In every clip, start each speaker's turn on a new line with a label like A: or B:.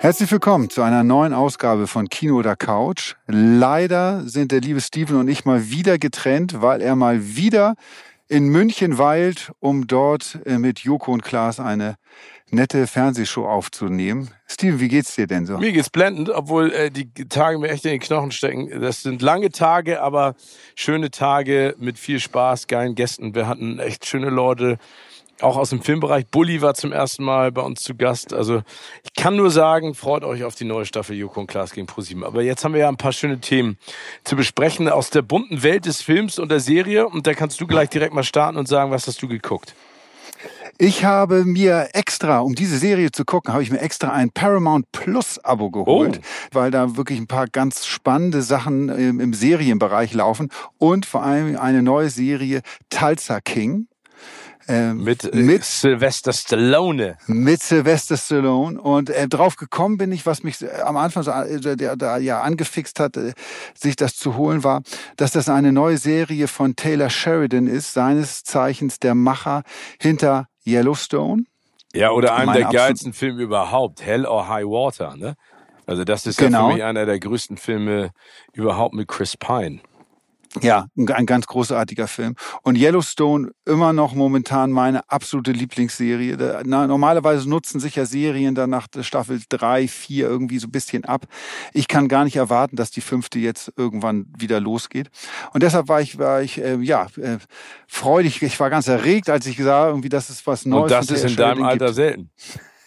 A: Herzlich willkommen zu einer neuen Ausgabe von Kino oder Couch. Leider sind der liebe Steven und ich mal wieder getrennt, weil er mal wieder in München weilt, um dort äh, mit Joko und Klaas eine nette Fernsehshow aufzunehmen. Steven, wie geht's dir denn so?
B: Mir geht's blendend, obwohl äh, die Tage mir echt in den Knochen stecken. Das sind lange Tage, aber schöne Tage mit viel Spaß, geilen Gästen. Wir hatten echt schöne Leute auch aus dem Filmbereich. Bully war zum ersten Mal bei uns zu Gast. Also ich kann nur sagen, freut euch auf die neue Staffel Joko und Klaas gegen ProSieben. Aber jetzt haben wir ja ein paar schöne Themen zu besprechen aus der bunten Welt des Films und der Serie. Und da kannst du gleich direkt mal starten und sagen, was hast du geguckt?
A: Ich habe mir extra, um diese Serie zu gucken, habe ich mir extra ein Paramount Plus Abo geholt, oh. weil da wirklich ein paar ganz spannende Sachen im, im Serienbereich laufen und vor allem eine neue Serie Tulsa King.
B: Ähm, mit, äh, mit Sylvester Stallone.
A: Mit Sylvester Stallone. Und äh, drauf gekommen bin ich, was mich äh, am Anfang so äh, der, der, ja angefixt hat, äh, sich das zu holen, war, dass das eine neue Serie von Taylor Sheridan ist, seines Zeichens der Macher hinter Yellowstone.
B: Ja, oder einem der geilsten Filme überhaupt, Hell or High Water, ne? Also das ist genau. ja für genau. mich einer der größten Filme überhaupt mit Chris Pine.
A: Ja, ein ganz großartiger Film. Und Yellowstone immer noch momentan meine absolute Lieblingsserie. normalerweise nutzen sich ja Serien dann nach Staffel drei, vier irgendwie so ein bisschen ab. Ich kann gar nicht erwarten, dass die fünfte jetzt irgendwann wieder losgeht. Und deshalb war ich, war ich äh, ja äh, freudig. Ich war ganz erregt, als ich sah, irgendwie, das ist was Neues.
B: Und das ist in deinem Alter gibt. selten.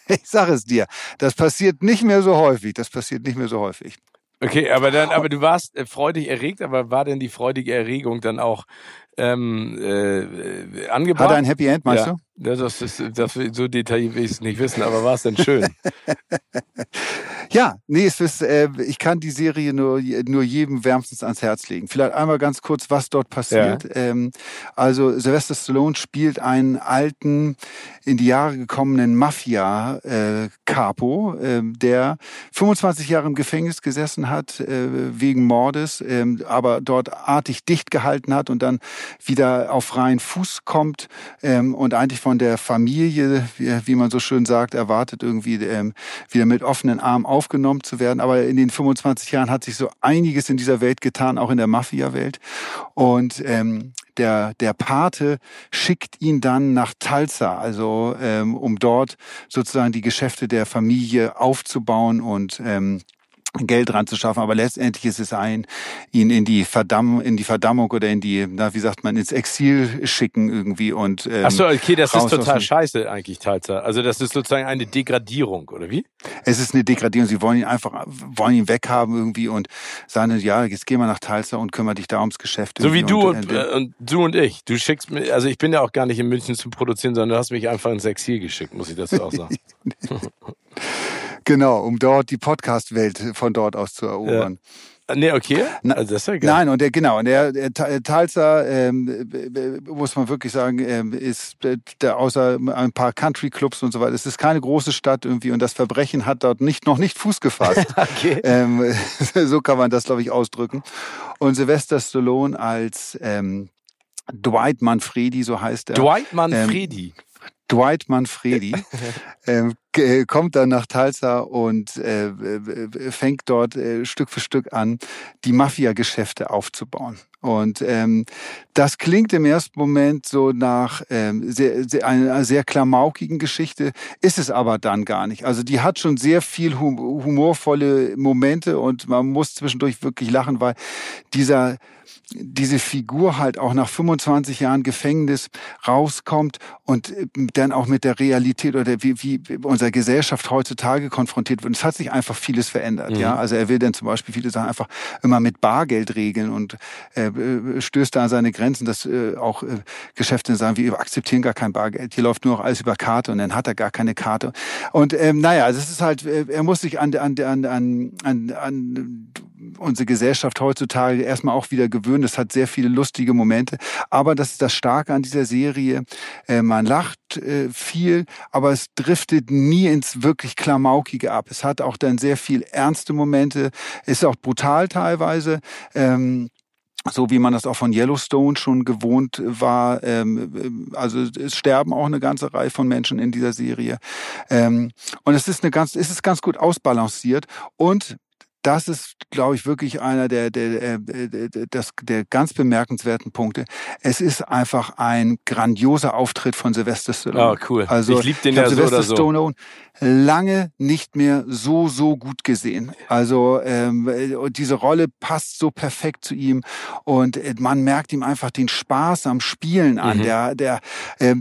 A: Ich sage es dir, das passiert nicht mehr so häufig. Das passiert nicht mehr so häufig.
B: Okay, aber dann, aber du warst äh, freudig erregt, aber war denn die freudige Erregung dann auch ähm, äh, angebracht?
A: Hat er ein Happy End, meinst
B: ja.
A: du?
B: Das ist, das, so detailliert will ich es nicht wissen, aber war es denn schön?
A: ja, nee, es ist, äh, ich kann die Serie nur, nur jedem wärmstens ans Herz legen. Vielleicht einmal ganz kurz, was dort passiert. Ja. Ähm, also Sylvester Stallone spielt einen alten, in die Jahre gekommenen Mafia-Capo, äh, äh, der 25 Jahre im Gefängnis gesessen hat äh, wegen Mordes, äh, aber dort artig dicht gehalten hat und dann wieder auf freien Fuß kommt ähm, und eigentlich von der Familie, wie, wie man so schön sagt, erwartet, irgendwie ähm, wieder mit offenen Armen aufgenommen zu werden. Aber in den 25 Jahren hat sich so einiges in dieser Welt getan, auch in der Mafia-Welt. Und ähm, der, der Pate schickt ihn dann nach Tulsa, also ähm, um dort sozusagen die Geschäfte der Familie aufzubauen und ähm, Geld dran zu schaffen, aber letztendlich ist es ein, ihn in die Verdammung, in die Verdammung oder in die, na, wie sagt man, ins Exil schicken irgendwie und ähm,
B: Ach so, okay, das ist total scheiße eigentlich Tatsache. Also das ist sozusagen eine Degradierung oder wie?
A: Es ist eine Degradierung. Sie wollen ihn einfach, wollen ihn weghaben irgendwie und sagen, ja, jetzt geh mal nach Talsa und kümmere dich da ums Geschäft.
B: So wie du und, und, äh, und, du und ich. Du schickst mir, also ich bin ja auch gar nicht in München zum Produzieren, sondern du hast mich einfach ins Exil geschickt, muss ich dazu auch sagen.
A: Genau, um dort die Podcast-Welt von dort aus zu erobern.
B: Ja. Nee, okay. Also
A: das ist ja geil. Nein, und der, genau, und der, der Talsa, ähm, muss man wirklich sagen, ähm, ist der, außer ein paar Country-Clubs und so weiter, es ist keine große Stadt irgendwie und das Verbrechen hat dort nicht, noch nicht Fuß gefasst. okay. Ähm, so kann man das, glaube ich, ausdrücken. Und Sylvester Stallone als ähm, Dwight Manfredi, so heißt er.
B: Dwight Manfredi. Ähm,
A: Dwight Manfredi ähm, äh, kommt dann nach Tulsa und äh, fängt dort äh, Stück für Stück an, die Mafia-Geschäfte aufzubauen. Und ähm, das klingt im ersten Moment so nach ähm, sehr, sehr, einer sehr klamaukigen Geschichte, ist es aber dann gar nicht. Also die hat schon sehr viel humorvolle Momente und man muss zwischendurch wirklich lachen, weil dieser diese Figur halt auch nach 25 Jahren Gefängnis rauskommt und äh, dann auch mit der Realität oder wie, wie und unserer Gesellschaft heutzutage konfrontiert wird. Und es hat sich einfach vieles verändert. Mhm. Ja, also er will dann zum Beispiel viele Sachen einfach immer mit Bargeld regeln und äh, stößt da an seine Grenzen, dass äh, auch äh, Geschäfte sagen, wir akzeptieren gar kein Bargeld. Hier läuft nur noch alles über Karte und dann hat er gar keine Karte. Und ähm, naja, also es ist halt, äh, er muss sich an, an, an, an, an, an unsere Gesellschaft heutzutage erstmal auch wieder gewöhnen. Das hat sehr viele lustige Momente. Aber das ist das Starke an dieser Serie. Äh, man lacht äh, viel, aber es driftet nie ins wirklich Klamaukige ab. Es hat auch dann sehr viel ernste Momente, ist auch brutal teilweise. Ähm, so wie man das auch von Yellowstone schon gewohnt war. Ähm, also es sterben auch eine ganze Reihe von Menschen in dieser Serie. Ähm, und es ist eine ganz, es ist ganz gut ausbalanciert und das ist, glaube ich, wirklich einer der, der, der, der, der ganz bemerkenswerten Punkte. Es ist einfach ein grandioser Auftritt von Sylvester Stallone.
B: Oh, cool.
A: Also, ich liebe den ich ja Sylvester so oder so. lange nicht mehr so, so gut gesehen. Also, ähm, diese Rolle passt so perfekt zu ihm und äh, man merkt ihm einfach den Spaß am Spielen an. Mhm. Der, der, äh,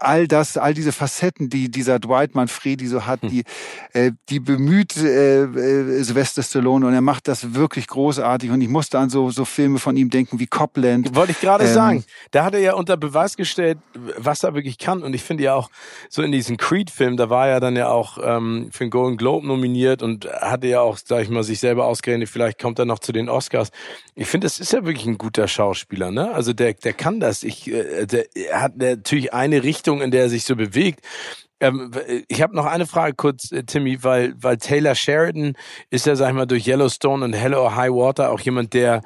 A: all das, all diese Facetten, die dieser Dwight Manfredi so hat, hm. die, äh, die bemüht äh, äh Sylvester Sylvester Stallone und er macht das wirklich großartig und ich musste an so, so Filme von ihm denken wie Copland.
B: Wollte ich gerade ähm, sagen. Da hat er ja unter Beweis gestellt, was er wirklich kann und ich finde ja auch so in diesen Creed-Film, da war er dann ja auch ähm, für den Golden Globe nominiert und hatte ja auch, sag ich mal, sich selber ausgerechnet, vielleicht kommt er noch zu den Oscars. Ich finde, das ist ja wirklich ein guter Schauspieler, ne? Also der, der kann das. Ich, äh, der, er hat natürlich eine Richtung, in der er sich so bewegt. Ähm, ich habe noch eine Frage kurz, äh, Timmy, weil, weil Taylor Sheridan ist ja, sag ich mal, durch Yellowstone und Hello or High Water auch jemand, der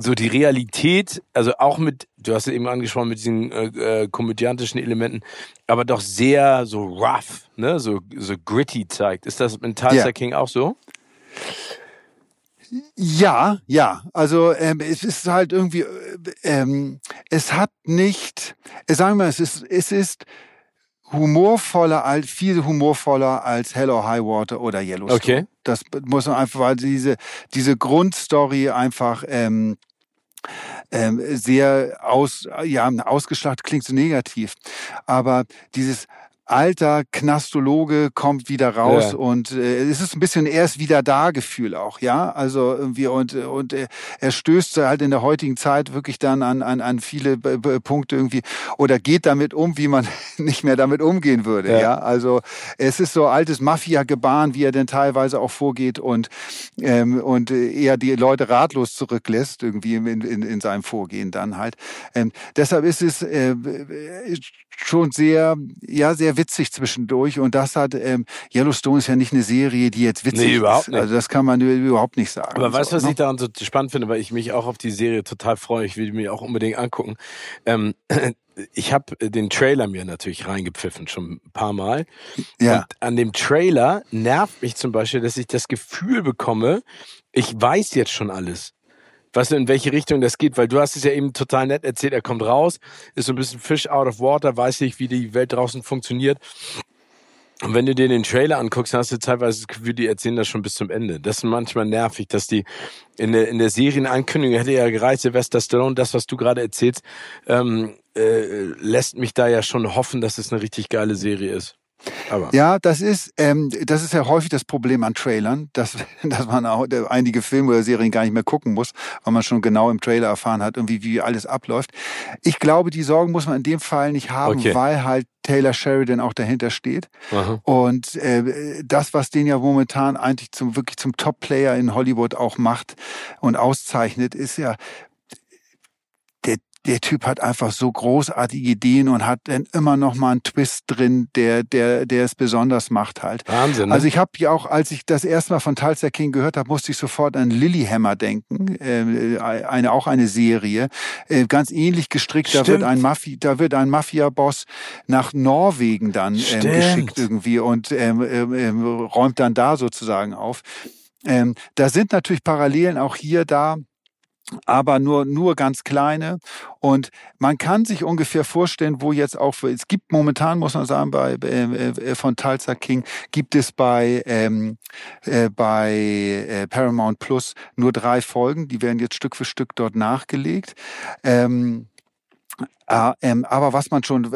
B: so die Realität, also auch mit, du hast ja eben angesprochen, mit diesen äh, äh, komödiantischen Elementen, aber doch sehr so rough, ne, so, so gritty zeigt. Ist das in Tulsa yeah. King auch so?
A: Ja, ja. Also ähm, es ist halt irgendwie, äh, ähm, es hat nicht, sagen wir, es ist, es ist humorvoller, als viel humorvoller als Hello High Water oder Yellowstone.
B: Okay.
A: Das muss man einfach, weil diese, diese Grundstory einfach ähm, ähm, sehr aus, ja, ausgeschlachtet klingt so negativ. Aber dieses alter Knastologe kommt wieder raus ja. und äh, es ist ein bisschen erst wieder da Gefühl auch, ja. Also irgendwie und und äh, er stößt halt in der heutigen Zeit wirklich dann an an, an viele Punkte irgendwie oder geht damit um, wie man nicht mehr damit umgehen würde, ja. ja? Also es ist so altes Mafia-Gebaren, wie er denn teilweise auch vorgeht und ähm, und eher die Leute ratlos zurücklässt irgendwie in, in, in seinem Vorgehen dann halt. Ähm, deshalb ist es äh, schon sehr, ja, sehr witzig zwischendurch. Und das hat, ähm, Yellowstone ist ja nicht eine Serie, die jetzt witzig nee,
B: überhaupt
A: ist.
B: Nicht.
A: Also das kann man überhaupt nicht sagen.
B: Aber weißt du, was ne? ich daran so spannend finde, weil ich mich auch auf die Serie total freue. Ich will die mir auch unbedingt angucken. Ähm, ich habe den Trailer mir natürlich reingepfiffen, schon ein paar Mal. Ja. Und an dem Trailer nervt mich zum Beispiel, dass ich das Gefühl bekomme, ich weiß jetzt schon alles du, in welche Richtung das geht, weil du hast es ja eben total nett erzählt, er kommt raus, ist so ein bisschen Fish out of water, weiß nicht, wie die Welt draußen funktioniert. Und wenn du dir den Trailer anguckst, hast du teilweise das Gefühl, die erzählen das schon bis zum Ende. Das ist manchmal nervig, dass die in der, in der Serienankündigung hätte ja gereicht, Sylvester Stallone, das, was du gerade erzählst, ähm, äh, lässt mich da ja schon hoffen, dass es eine richtig geile Serie ist.
A: Aber. Ja, das ist, ähm, das ist ja häufig das Problem an Trailern, dass, dass man auch einige Filme oder Serien gar nicht mehr gucken muss, weil man schon genau im Trailer erfahren hat, irgendwie wie alles abläuft. Ich glaube, die Sorgen muss man in dem Fall nicht haben, okay. weil halt Taylor Sheridan auch dahinter steht. Aha. Und äh, das, was den ja momentan eigentlich zum wirklich zum Top-Player in Hollywood auch macht und auszeichnet, ist ja der Typ hat einfach so großartige Ideen und hat dann immer noch mal einen Twist drin, der der der es besonders macht halt.
B: Wahnsinn.
A: Ne? Also ich habe ja auch, als ich das erste Mal von Tulsa King gehört habe, musste ich sofort an Lilyhammer denken, äh, eine auch eine Serie, äh, ganz ähnlich gestrickt. Stimmt. Da wird ein Mafia, da wird ein Mafia-Boss nach Norwegen dann ähm, geschickt irgendwie und ähm, ähm, ähm, räumt dann da sozusagen auf. Ähm, da sind natürlich Parallelen auch hier da aber nur, nur ganz kleine. Und man kann sich ungefähr vorstellen, wo jetzt auch, es gibt momentan, muss man sagen, bei, äh, äh, von Tulsa King, gibt es bei, ähm, äh, bei äh, Paramount Plus nur drei Folgen. Die werden jetzt Stück für Stück dort nachgelegt. Ähm, Äh, ähm, aber was man schon,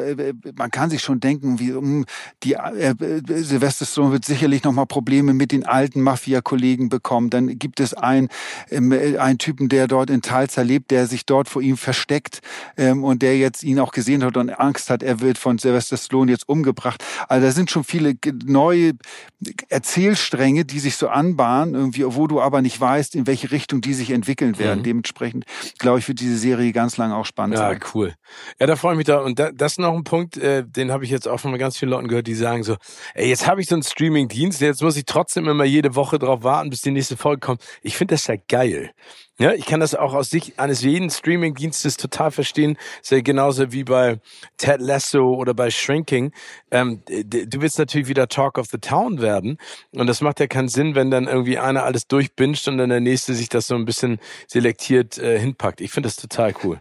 A: man kann sich schon denken, wie um die äh, Sylvester Stallone wird sicherlich noch mal Probleme mit den alten Mafia-Kollegen bekommen. Dann gibt es einen, ähm, einen Typen, der dort in Talsa lebt, der sich dort vor ihm versteckt ähm, und der jetzt ihn auch gesehen hat und Angst hat, er wird von Sylvester Stallone jetzt umgebracht. Also da sind schon viele neue Erzählstränge, die sich so anbahnen, irgendwie, wo du aber nicht weißt, in welche Richtung die sich entwickeln werden. Mhm. Dementsprechend, glaube ich, wird diese Serie ganz lange auch spannend
B: ja,
A: sein.
B: Ja, cool. Ja, da freue ich mich da. Und da, das ist noch ein Punkt, äh, den habe ich jetzt auch von ganz vielen Leuten gehört, die sagen so, ey, jetzt habe ich so einen Streaming-Dienst, jetzt muss ich trotzdem immer jede Woche drauf warten, bis die nächste Folge kommt. Ich finde das ja geil. Ja, ich kann das auch aus Sicht eines jeden Streaming-Dienstes total verstehen. Sehr genauso wie bei Ted Lasso oder bei Shrinking. Ähm, du willst natürlich wieder Talk of the Town werden. Und das macht ja keinen Sinn, wenn dann irgendwie einer alles durchbinscht und dann der nächste sich das so ein bisschen selektiert äh, hinpackt. Ich finde das total cool.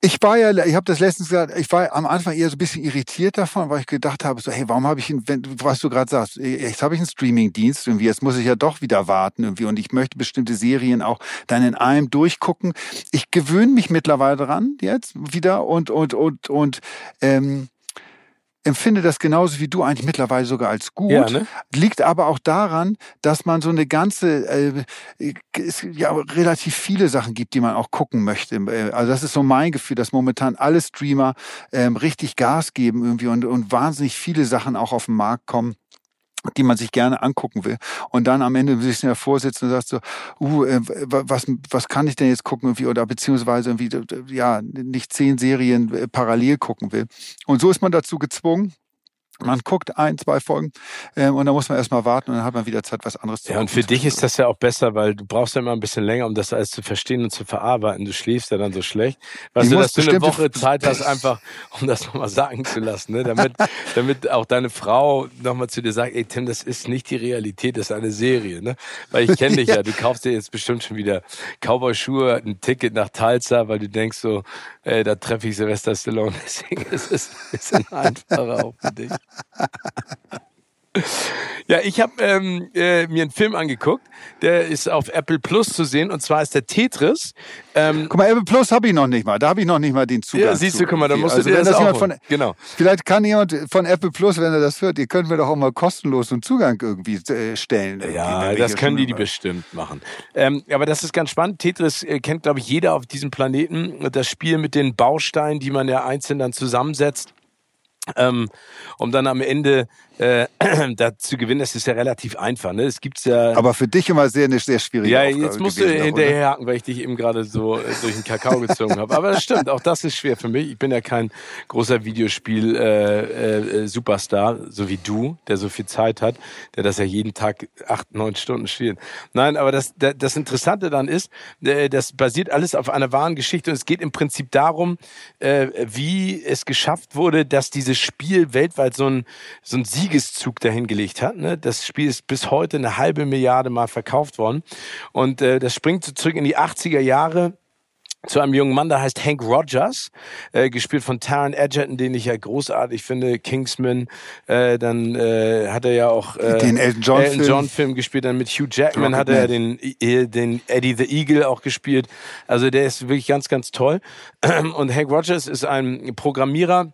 A: Ich war ja, ich habe das letztens gesagt, ich war am Anfang eher so ein bisschen irritiert davon, weil ich gedacht habe, so, hey, warum habe ich, wenn, was du gerade sagst, jetzt habe ich einen Streaming-Dienst irgendwie, jetzt muss ich ja doch wieder warten irgendwie und ich möchte bestimmte Serien auch dann in einem durchgucken. Ich gewöhne mich mittlerweile dran jetzt wieder und und und und ähm, empfinde das genauso wie du eigentlich mittlerweile sogar als gut. Ja, ne? Liegt aber auch daran, dass man so eine ganze, äh, es ja relativ viele Sachen gibt, die man auch gucken möchte. Äh, also das ist so mein Gefühl, dass momentan alle Streamer ähm, richtig Gas geben irgendwie und, und wahnsinnig viele Sachen auch auf den Markt kommen die man sich gerne angucken will. Und dann am Ende sich davor sitzt und sagt so, uh, äh, was, was kann ich denn jetzt gucken irgendwie, oder beziehungsweise irgendwie, ja, nicht zehn Serien äh, parallel gucken will. Und so ist man dazu gezwungen, man guckt ein, zwei Folgen ähm, und dann muss man erstmal warten und dann hat man wieder Zeit, was anderes
B: zu Ja, und für dich ist das ja auch besser, weil du brauchst ja immer ein bisschen länger, um das alles zu verstehen und zu verarbeiten. Du schläfst ja dann so schlecht. Weißt du, dass du eine Woche Zeit hast, einfach, um das nochmal sagen zu lassen, ne? damit, damit auch deine Frau nochmal zu dir sagt, ey Tim, das ist nicht die Realität, das ist eine Serie. Ne? Weil ich kenne dich ja. ja, du kaufst dir jetzt bestimmt schon wieder Cowboy-Schuhe, ein Ticket nach Talsa, weil du denkst so, ey, da treffe ich Silvester Stallone. Deswegen ist es ein bisschen einfacher auch für dich. Ja, ich habe ähm, äh, mir einen Film angeguckt, der ist auf Apple Plus zu sehen und zwar ist der Tetris.
A: Ähm, guck mal, Apple Plus habe ich noch nicht mal, da habe ich noch nicht mal den Zugang. Ja,
B: siehst du, guck mal, da musst also, du dir
A: das,
B: das
A: auch von, genau. Vielleicht kann jemand von Apple Plus, wenn er das hört, ihr könnt mir doch auch mal kostenlos einen Zugang irgendwie äh, stellen. Irgendwie,
B: ja, das können die, die bestimmt machen. Ähm, aber das ist ganz spannend. Tetris äh, kennt, glaube ich, jeder auf diesem Planeten. Das Spiel mit den Bausteinen, die man ja einzeln dann zusammensetzt ähm, um dann am Ende äh, da zu gewinnen, das ist ja relativ einfach. Ne? Es gibt's ja.
A: Aber für dich immer sehr eine sehr schwierige
B: Ja, Aufgabe jetzt musst du hinterherhaken, weil ich dich eben gerade so äh, durch den Kakao gezogen habe. Aber das stimmt, auch das ist schwer für mich. Ich bin ja kein großer Videospiel äh, äh, Superstar, so wie du, der so viel Zeit hat, der das ja jeden Tag acht, neun Stunden spielt. Nein, aber das, das Interessante dann ist, äh, das basiert alles auf einer wahren Geschichte und es geht im Prinzip darum, äh, wie es geschafft wurde, dass dieses Spiel weltweit so ein, so ein Sieg Siegeszug dahingelegt hat. Ne? Das Spiel ist bis heute eine halbe Milliarde Mal verkauft worden. Und äh, das springt zurück in die 80er Jahre zu einem jungen Mann, der heißt Hank Rogers, äh, gespielt von Taron Egerton, den ich ja großartig finde, Kingsman. Äh, dann äh, hat er ja auch
A: äh, den Elton John,
B: Elton John Film. gespielt. Dann mit Hugh Jackman Rocket hat er ja den, äh, den Eddie the Eagle auch gespielt. Also der ist wirklich ganz, ganz toll. Und Hank Rogers ist ein Programmierer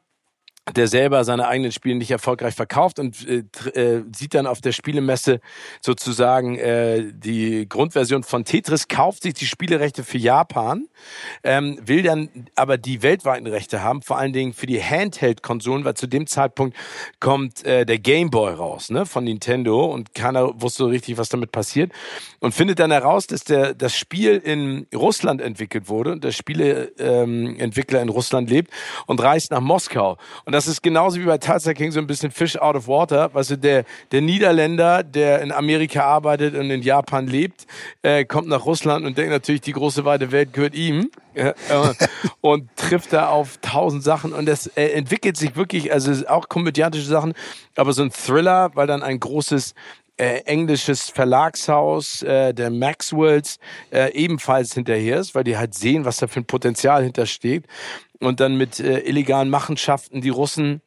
B: der selber seine eigenen Spiele nicht erfolgreich verkauft und äh, äh, sieht dann auf der Spielemesse sozusagen äh, die Grundversion von Tetris, kauft sich die Spielerechte für Japan, ähm, will dann aber die weltweiten Rechte haben, vor allen Dingen für die Handheld-Konsolen, weil zu dem Zeitpunkt kommt äh, der Game Boy raus, ne, von Nintendo und keiner wusste so richtig, was damit passiert und findet dann heraus, dass der das Spiel in Russland entwickelt wurde und der Spieleentwickler ähm, in Russland lebt und reist nach Moskau. Und das ist genauso wie bei Tulsa King so ein bisschen Fish out of water. Weißt du, der, der Niederländer, der in Amerika arbeitet und in Japan lebt, äh, kommt nach Russland und denkt natürlich, die große weite Welt gehört ihm. Äh, und trifft da auf tausend Sachen und das äh, entwickelt sich wirklich, also auch komödiantische Sachen, aber so ein Thriller, weil dann ein großes äh, englisches Verlagshaus äh, der Maxwells äh, ebenfalls hinterher ist, weil die halt sehen, was da für ein Potenzial hintersteht und dann mit äh, illegalen Machenschaften die Russen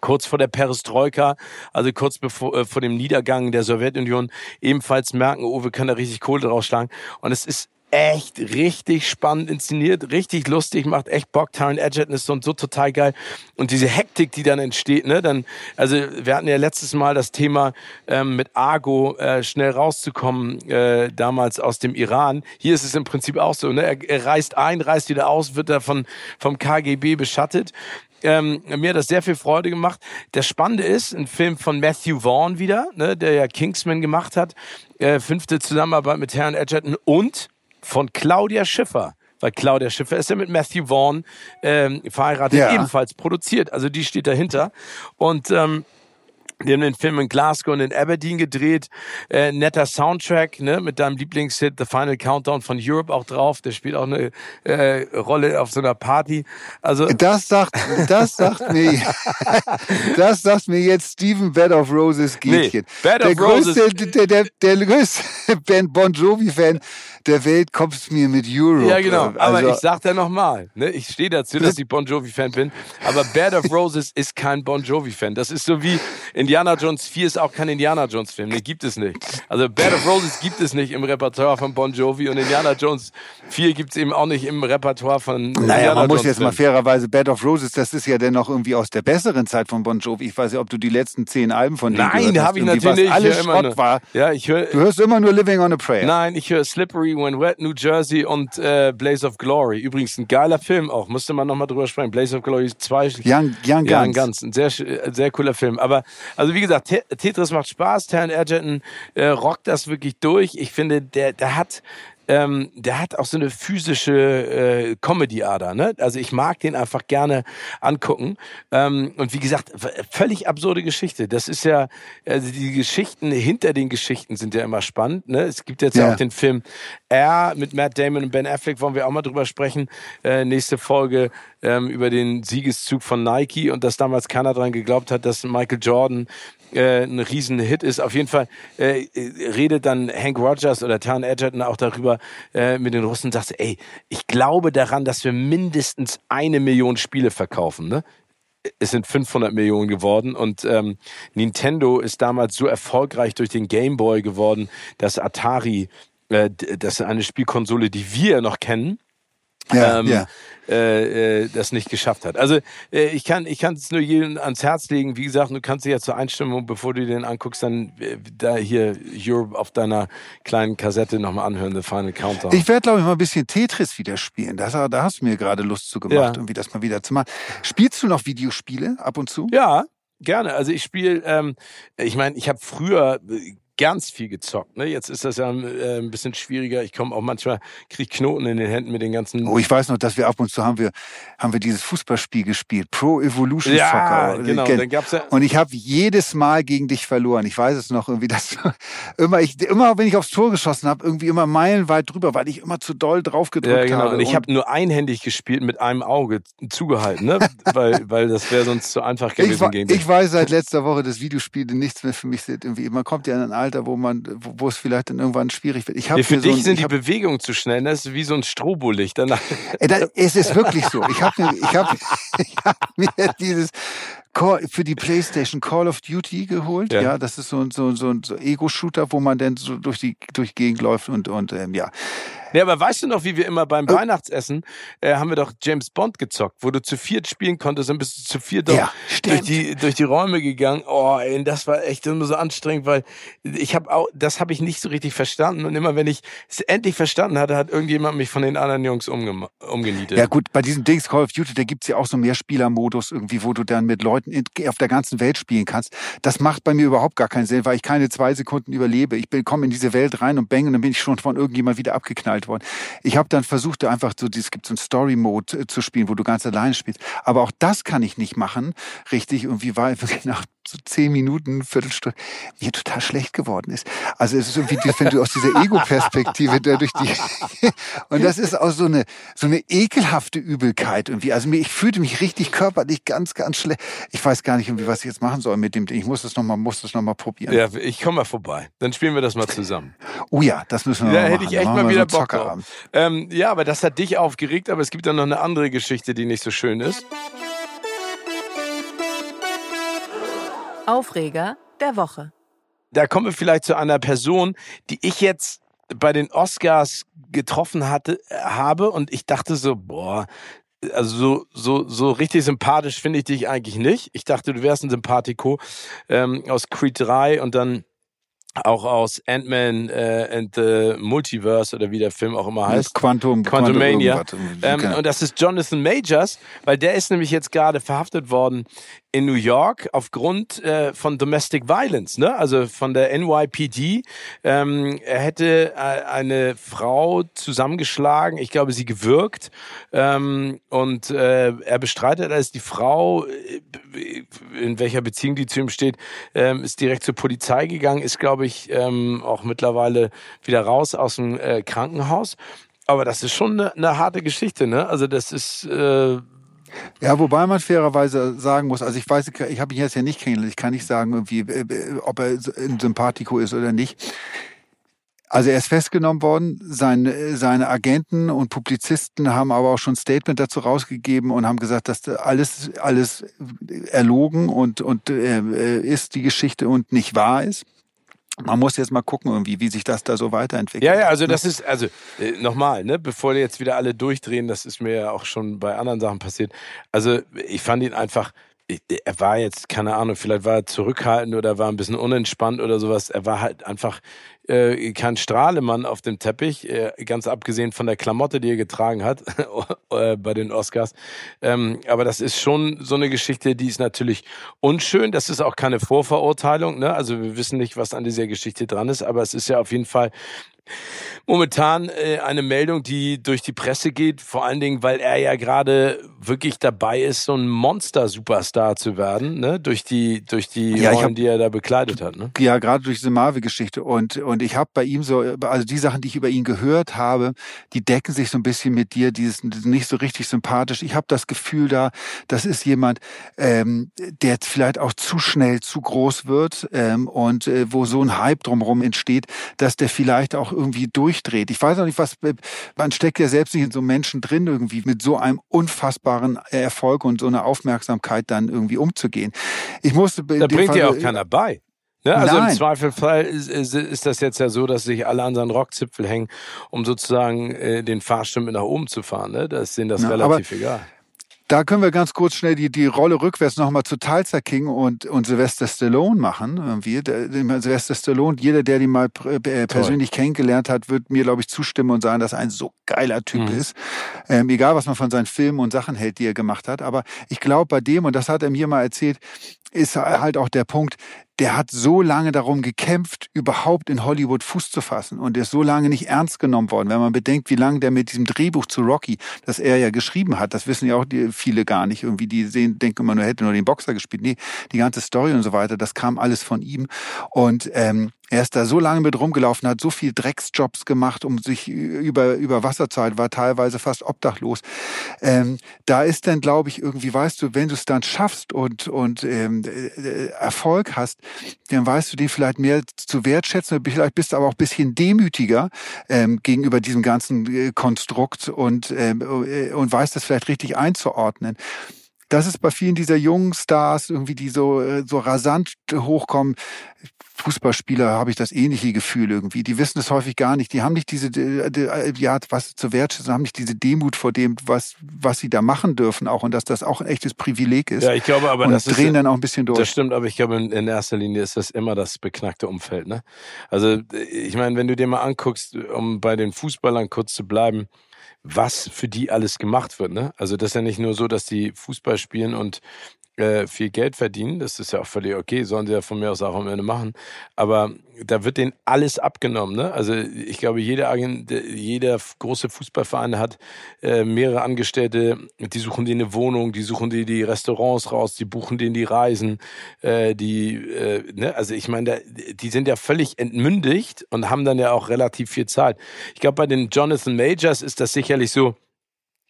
B: kurz vor der Perestroika, also kurz bevor äh, vor dem Niedergang der Sowjetunion, ebenfalls merken, oh, wir können da richtig Kohle drausschlagen. Und es ist echt richtig spannend inszeniert, richtig lustig, macht echt Bock. Taron Edgerton ist so, so total geil. Und diese Hektik, die dann entsteht, ne, dann, also wir hatten ja letztes Mal das Thema ähm, mit Argo äh, schnell rauszukommen, äh, damals aus dem Iran. Hier ist es im Prinzip auch so, ne? Er, er reist ein, reist wieder aus, wird da von, vom KGB beschattet. Ähm, mir hat das sehr viel Freude gemacht. Das Spannende ist, ein Film von Matthew Vaughn wieder, ne, der ja Kingsman gemacht hat. Äh, fünfte Zusammenarbeit mit Herrn Edgerton und von Claudia Schiffer weil Claudia Schiffer ist ja mit Matthew Vaughn ähm, verheiratet, ja. ebenfalls produziert. Also die steht dahinter. Und ähm, die haben den Film in Glasgow und in Aberdeen gedreht. Äh, netter Soundtrack, ne, mit deinem Lieblingshit The Final Countdown von Europe auch drauf. Der spielt auch eine äh, Rolle auf so einer Party. Also
A: das sagt, das sagt mir, das sagt mir jetzt Steven Bed of Roses Gätchen. Nee, Bed der größte, Roses. Der, der, der, der größte Band Bon Jovi Fan der Welt kommst mir mit Europe.
B: Ja, genau. Also, aber ich sag dir nochmal, ne, ich stehe dazu, dass ich Bon Jovi-Fan bin, aber Band of Roses ist kein Bon Jovi-Fan. Das ist so wie Indiana Jones 4 ist auch kein Indiana Jones-Film. Nee, gibt es nicht. Also Band of Roses gibt es nicht im Repertoire von Bon Jovi und Indiana Jones 4 gibt es eben auch nicht im Repertoire von
A: Naja, Indiana man muss jetzt mal fairerweise, Band of Roses, das ist ja dennoch irgendwie aus der besseren Zeit von Bon Jovi. Ich weiß ja, ob du die letzten zehn Alben von
B: denen Nein, habe ich natürlich nicht.
A: Alles Schrott war.
B: Ja, ich höre.
A: Du hörst immer nur Living on a Prayer.
B: Nein, ich höre Slippery When Wet, New Jersey und äh, Blaze of Glory. Übrigens ein geiler Film auch. Musste man nochmal drüber sprechen. Blaze of Glory 2.
A: Young, Young, Young
B: Guns. Ein sehr, sehr cooler Film. Aber, also wie gesagt, Tetris macht Spaß. Taron Egerton äh, rockt das wirklich durch. Ich finde, der, der hat ähm, der hat auch so eine physische äh, Comedy-Ader. Ne? Also ich mag den einfach gerne angucken. Ähm, und wie gesagt, völlig absurde Geschichte. Das ist ja, also die Geschichten hinter den Geschichten sind ja immer spannend. Ne? Es gibt jetzt ja. auch den Film R mit Matt Damon und Ben Affleck, wollen wir auch mal drüber sprechen. Äh, nächste Folge ähm, über den Siegeszug von Nike und dass damals keiner dran geglaubt hat, dass Michael Jordan äh, ein riesen Hit ist. Auf jeden Fall äh, redet dann Hank Rogers oder Taron Edgerton auch darüber äh, mit den Russen und sagt, ey, ich glaube daran, dass wir mindestens eine Million Spiele verkaufen. Ne? es sind 500 Millionen geworden und ähm, Nintendo ist damals so erfolgreich durch den Game Boy geworden, dass Atari, äh, das ist eine Spielkonsole, die wir noch kennen, ja, ähm, ja. Äh, äh, das nicht geschafft hat. Also äh, ich kann ich kann es nur jedem ans Herz legen. Wie gesagt, du kannst dich ja zur Einstimmung, bevor du den anguckst, dann äh, da hier Europe auf deiner kleinen Kassette nochmal anhören, The Final Countdown.
A: Ich werde glaube ich mal ein bisschen Tetris wieder spielen. Das, da hast du mir gerade Lust zu gemacht, ja. irgendwie das mal wieder zu machen. Spielst du noch Videospiele ab und zu?
B: Ja, gerne. Also ich spiele, ähm, ich meine, ich habe früher ganz viel gezockt. Ne? Jetzt ist das ja äh, ein bisschen schwieriger. Ich komme auch manchmal, krieg Knoten in den Händen mit den ganzen.
A: Oh, ich weiß noch, dass wir ab und zu haben wir, haben wir dieses Fußballspiel gespielt. Pro Evolution
B: ja,
A: Soccer.
B: Genau, dann gab's ja
A: und ich habe jedes Mal gegen dich verloren. Ich weiß es noch irgendwie, dass immer, ich, immer wenn ich aufs Tor geschossen habe, irgendwie immer meilenweit drüber, weil ich immer zu doll drauf gedrückt ja, genau. habe.
B: Und ich habe nur einhändig gespielt mit einem Auge zugehalten, ne? weil, weil das wäre sonst zu einfach gewesen
A: ich, gegen dich. Ich weiß seit letzter Woche, dass Videospiele nichts mehr für mich sind. Irgendwie, man kommt ja in ein Alter, wo man, wo es vielleicht dann irgendwann schwierig wird.
B: Ich ja, für dich so ein, sind die Bewegungen zu schnell. Das ist wie so ein Strobolicht. Danach.
A: es ist wirklich so. Ich habe mir, ich habe, ich hab mir dieses Call, für die PlayStation Call of Duty geholt. Ja, ja das ist so, so, so ein so Ego-Shooter, wo man dann so durch die durch Gegend läuft und und ähm, ja.
B: Nee, aber weißt du noch, wie wir immer beim äh, Weihnachtsessen äh, haben wir doch James Bond gezockt, wo du zu viert spielen konntest und bist du zu viert ja, durch die durch die Räume gegangen. Oh, ey, das war echt immer so anstrengend, weil ich habe auch das habe ich nicht so richtig verstanden und immer wenn ich es endlich verstanden hatte, hat irgendjemand mich von den anderen Jungs umge umgenietet.
A: Ja gut, bei diesem Dings Call of Duty, da gibt's ja auch so mehr Spielermodus irgendwie, wo du dann mit Leuten in, auf der ganzen Welt spielen kannst. Das macht bei mir überhaupt gar keinen Sinn, weil ich keine zwei Sekunden überlebe. Ich komme in diese Welt rein und bang und dann bin ich schon von irgendjemand wieder abgeknallt gespielt worden. Ich habe dann versucht, einfach so, es gibt so einen Story-Mode äh, zu spielen, wo du ganz alleine spielst. Aber auch das kann ich nicht machen, richtig. Und wie war wirklich nach so zehn Minuten, Viertelstunde, mir total schlecht geworden ist. Also es ist irgendwie, wenn du aus dieser Ego-Perspektive da durch die, und das ist auch so eine, so eine ekelhafte Übelkeit irgendwie. Also mir, ich fühlte mich richtig körperlich ganz, ganz schlecht. Ich weiß gar nicht irgendwie, was ich jetzt machen soll mit dem Ding. Ich muss das nochmal, muss das nochmal probieren.
B: Ja, ich komme mal vorbei. Dann spielen wir das mal zusammen.
A: Oh ja, das müssen wir
B: ja,
A: mal
B: hätte ich echt mal wieder so Bock drauf. Ähm, ja, aber das hat dich aufgeregt, aber es gibt dann noch eine andere Geschichte, die nicht so schön ist.
C: Aufreger der Woche.
B: Da kommen wir vielleicht zu einer Person, die ich jetzt bei den Oscars getroffen hatte, habe und ich dachte so, boah, also so, so, so richtig sympathisch finde ich dich eigentlich nicht. Ich dachte, du wärst ein Sympathico ähm, aus Creed 3 und dann auch aus Ant-Man äh, and the Multiverse oder wie der Film auch immer heißt.
A: Quantum,
B: Quantumania. Ähm, genau. Und das ist Jonathan Majors, weil der ist nämlich jetzt gerade verhaftet worden in New York aufgrund äh, von Domestic Violence, ne? Also von der NYPD. Ähm, er hätte äh, eine Frau zusammengeschlagen, ich glaube, sie gewürgt. Ähm, und äh, er bestreitet, dass die Frau, äh, in welcher Beziehung die zu ihm steht, ähm, ist direkt zur Polizei gegangen, ist, glaube ich, ähm, auch mittlerweile wieder raus aus dem äh, Krankenhaus. Aber das ist schon eine, eine harte Geschichte, ne? Also das ist äh,
A: ja, wobei man fairerweise sagen muss, also ich weiß, ich habe ihn jetzt ja nicht kennengelernt, ich kann nicht sagen, irgendwie, äh, ob er ein Sympathico ist oder nicht. Also er ist festgenommen worden, seine, seine Agenten und Publizisten haben aber auch schon Statement dazu rausgegeben und haben gesagt, dass alles, alles erlogen und, und äh, ist die Geschichte und nicht wahr ist man muss jetzt mal gucken, irgendwie, wie sich das da so weiterentwickelt.
B: Ja, ja, also das ist, also äh, nochmal, ne, bevor jetzt wieder alle durchdrehen, das ist mir ja auch schon bei anderen Sachen passiert. Also ich fand ihn einfach, er war jetzt, keine Ahnung, vielleicht war er zurückhaltend oder war ein bisschen unentspannt oder sowas. Er war halt einfach äh, kein Strahlemann auf dem Teppich, äh, ganz abgesehen von der Klamotte, die er getragen hat äh, bei den Oscars. Ähm, aber das ist schon so eine Geschichte, die ist natürlich unschön. Das ist auch keine Vorverurteilung. Ne? Also wir wissen nicht, was an dieser Geschichte dran ist, aber es ist ja auf jeden Fall momentan äh, eine Meldung, die durch die Presse geht, vor allen Dingen, weil er ja gerade wirklich dabei ist, so ein Monster-Superstar zu werden, ne? Durch die, durch die
A: ja,
B: Rollen, hab, die er da bekleidet hat. Ne?
A: Ja, gerade durch diese Marvel-Geschichte. Und, und ich habe bei ihm so, also die Sachen, die ich über ihn gehört habe, die decken sich so ein bisschen mit dir, dieses nicht so richtig sympathisch. Ich habe das Gefühl da, das ist jemand, ähm, der vielleicht auch zu schnell zu groß wird ähm, und äh, wo so ein Hype drumherum entsteht, dass der vielleicht auch irgendwie durchdreht. Ich weiß auch nicht, was, man steckt ja selbst nicht in so Menschen drin, irgendwie mit so einem unfassbaren Erfolg und so einer Aufmerksamkeit dann irgendwie umzugehen. Ich musste.
B: Da bringt ja auch keiner bei. Ne? Also Nein. im Zweifelfall ist, ist, ist, das jetzt ja so, dass sich alle an seinen Rockzipfel hängen, um sozusagen äh, den Fahrstuhl nach oben zu fahren. Ne? Das ist denen das ja, relativ egal.
A: Da können wir ganz kurz schnell die, die Rolle rückwärts nochmal zu Tulsa King und, und Sylvester Stallone machen. Irgendwie. Der, Sylvester Stallone, jeder, der die mal äh, persönlich kennengelernt hat, wird mir, glaube ich, zustimmen und sagen, dass er ein so geiler Typ mhm. ist. Ähm, egal, was man von seinen Filmen und Sachen hält, die er gemacht hat. Aber ich glaube, bei dem, und das hat er mir mal erzählt, ist halt auch der Punkt, der hat so lange darum gekämpft, überhaupt in Hollywood Fuß zu fassen und ist so lange nicht ernst genommen worden. Wenn man bedenkt, wie lange der mit diesem Drehbuch zu Rocky, das er ja geschrieben hat, das wissen ja auch die, viele gar nicht. Irgendwie, die sehen, denken immer nur, hätte nur den Boxer gespielt. Nee, die ganze Story und so weiter, das kam alles von ihm. Und ähm, er ist da so lange mit rumgelaufen, hat so viel Drecksjobs gemacht, um sich über, über Wasser zu halten, war teilweise fast obdachlos. Ähm, da ist dann, glaube ich, irgendwie, weißt du, wenn du es dann schaffst und, und ähm, äh, Erfolg hast, dann weißt du den vielleicht mehr zu wertschätzen, vielleicht bist du aber auch ein bisschen demütiger ähm, gegenüber diesem ganzen äh, Konstrukt und, ähm, äh, und weißt das vielleicht richtig einzuordnen das ist bei vielen dieser jungen Stars irgendwie, die so, äh, so rasant hochkommen. Fußballspieler habe ich das ähnliche Gefühl irgendwie. Die wissen es häufig gar nicht. Die haben nicht diese, ja, was zu wertschätzen, haben nicht diese Demut vor dem, was, was sie da machen dürfen auch und dass das auch ein echtes Privileg ist.
B: Ja, ich glaube aber,
A: und
B: das
A: drehen
B: ist,
A: dann auch ein bisschen durch.
B: Das stimmt, aber ich glaube, in erster Linie ist das immer das beknackte Umfeld, ne? Also, ich meine, wenn du dir mal anguckst, um bei den Fußballern kurz zu bleiben, was für die alles gemacht wird. Ne? Also das ist ja nicht nur so, dass die Fußball spielen und äh, viel Geld verdienen. Das ist ja auch völlig okay, sollen sie ja von mir aus auch am Ende machen. Aber da wird denen alles abgenommen. Ne? Also ich glaube, jeder, Agent, jeder große Fußballverein hat äh, mehrere Angestellte, die suchen denen eine Wohnung, die suchen die die Restaurants raus, die buchen denen die Reisen, äh, die, äh, ne? also ich meine, die sind ja völlig entmündigt und haben dann ja auch relativ viel Zeit. Ich glaube, bei den Jonathan Majors ist das sicherlich so,